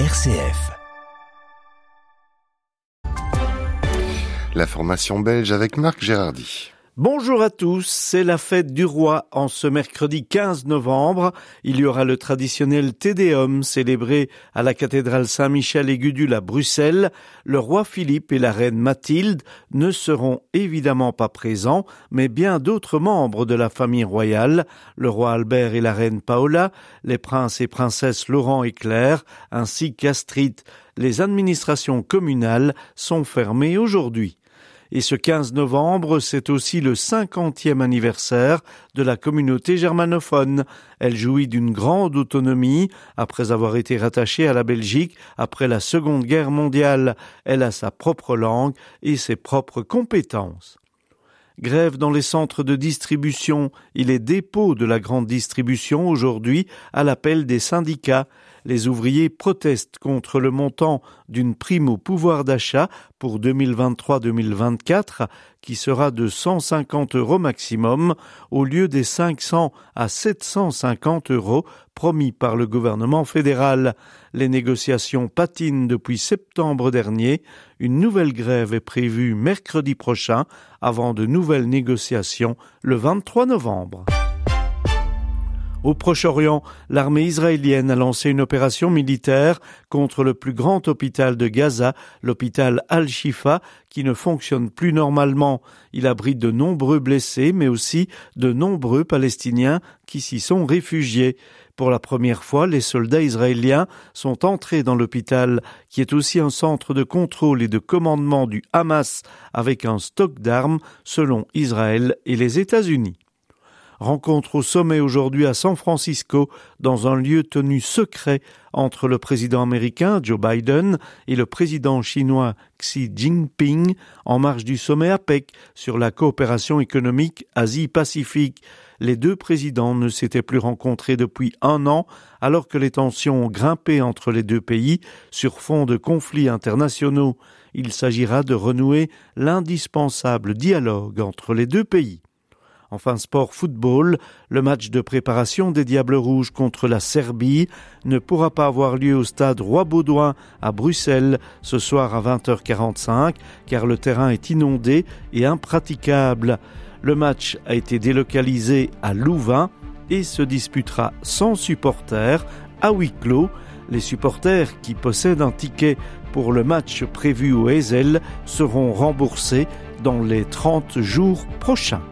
RCF. La formation belge avec Marc Gérardy. Bonjour à tous, c'est la fête du roi en ce mercredi 15 novembre. Il y aura le traditionnel Tédéum célébré à la cathédrale Saint-Michel et Gudule à Bruxelles. Le roi Philippe et la reine Mathilde ne seront évidemment pas présents, mais bien d'autres membres de la famille royale, le roi Albert et la reine Paola, les princes et princesses Laurent et Claire, ainsi qu'Astrid. Les administrations communales sont fermées aujourd'hui. Et ce 15 novembre, c'est aussi le 50e anniversaire de la communauté germanophone. Elle jouit d'une grande autonomie après avoir été rattachée à la Belgique après la Seconde Guerre mondiale. Elle a sa propre langue et ses propres compétences. Grève dans les centres de distribution et les dépôts de la grande distribution aujourd'hui à l'appel des syndicats les ouvriers protestent contre le montant d'une prime au pouvoir d'achat pour 2023-2024 qui sera de 150 euros maximum au lieu des 500 à 750 euros promis par le gouvernement fédéral. Les négociations patinent depuis septembre dernier. Une nouvelle grève est prévue mercredi prochain avant de nouvelles négociations le 23 novembre. Au Proche-Orient, l'armée israélienne a lancé une opération militaire contre le plus grand hôpital de Gaza, l'hôpital Al-Shifa, qui ne fonctionne plus normalement. Il abrite de nombreux blessés, mais aussi de nombreux Palestiniens qui s'y sont réfugiés. Pour la première fois, les soldats israéliens sont entrés dans l'hôpital, qui est aussi un centre de contrôle et de commandement du Hamas, avec un stock d'armes, selon Israël et les États-Unis rencontre au sommet aujourd'hui à San Francisco dans un lieu tenu secret entre le président américain Joe Biden et le président chinois Xi Jinping en marge du sommet APEC sur la coopération économique Asie-Pacifique. Les deux présidents ne s'étaient plus rencontrés depuis un an alors que les tensions ont grimpé entre les deux pays sur fond de conflits internationaux. Il s'agira de renouer l'indispensable dialogue entre les deux pays. Enfin, sport football, le match de préparation des Diables Rouges contre la Serbie ne pourra pas avoir lieu au stade Roi-Baudouin à Bruxelles ce soir à 20h45 car le terrain est inondé et impraticable. Le match a été délocalisé à Louvain et se disputera sans supporters à huis clos. Les supporters qui possèdent un ticket pour le match prévu au Ezel seront remboursés dans les 30 jours prochains.